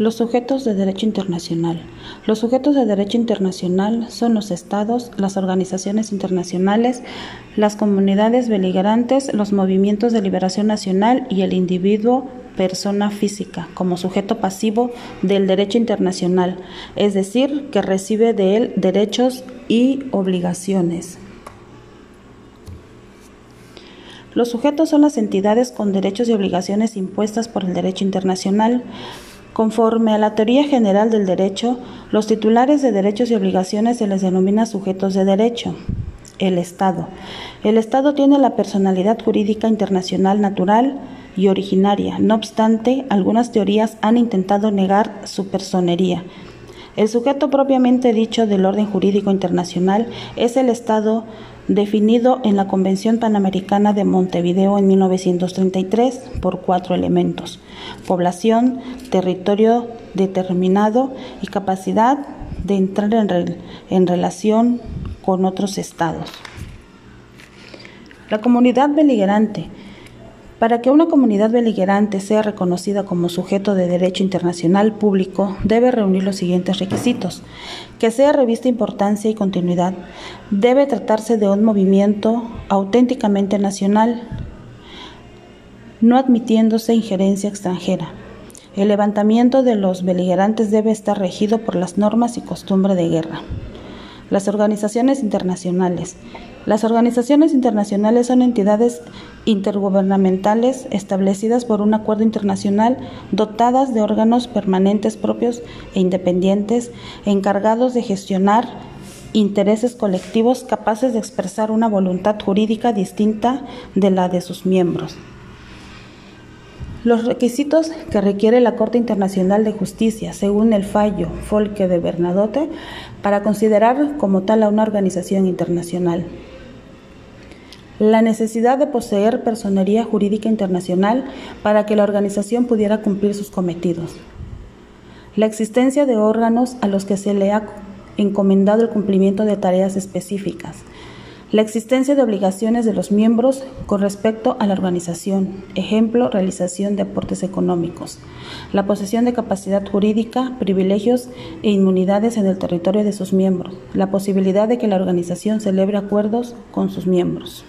Los sujetos de derecho internacional. Los sujetos de derecho internacional son los estados, las organizaciones internacionales, las comunidades beligerantes, los movimientos de liberación nacional y el individuo persona física como sujeto pasivo del derecho internacional, es decir, que recibe de él derechos y obligaciones. Los sujetos son las entidades con derechos y obligaciones impuestas por el derecho internacional. Conforme a la teoría general del derecho, los titulares de derechos y obligaciones se les denomina sujetos de derecho. El Estado. El Estado tiene la personalidad jurídica internacional natural y originaria. No obstante, algunas teorías han intentado negar su personería. El sujeto propiamente dicho del orden jurídico internacional es el Estado definido en la Convención Panamericana de Montevideo en 1933 por cuatro elementos, población, territorio determinado y capacidad de entrar en, en relación con otros estados. La comunidad beligerante para que una comunidad beligerante sea reconocida como sujeto de derecho internacional público, debe reunir los siguientes requisitos. Que sea revista importancia y continuidad. Debe tratarse de un movimiento auténticamente nacional, no admitiéndose injerencia extranjera. El levantamiento de los beligerantes debe estar regido por las normas y costumbre de guerra. Las organizaciones internacionales. Las organizaciones internacionales son entidades intergubernamentales establecidas por un acuerdo internacional dotadas de órganos permanentes propios e independientes encargados de gestionar intereses colectivos capaces de expresar una voluntad jurídica distinta de la de sus miembros. Los requisitos que requiere la Corte Internacional de Justicia, según el fallo Folke de Bernadotte, para considerar como tal a una organización internacional. La necesidad de poseer personería jurídica internacional para que la organización pudiera cumplir sus cometidos. La existencia de órganos a los que se le ha encomendado el cumplimiento de tareas específicas la existencia de obligaciones de los miembros con respecto a la organización, ejemplo, realización de aportes económicos, la posesión de capacidad jurídica, privilegios e inmunidades en el territorio de sus miembros, la posibilidad de que la organización celebre acuerdos con sus miembros.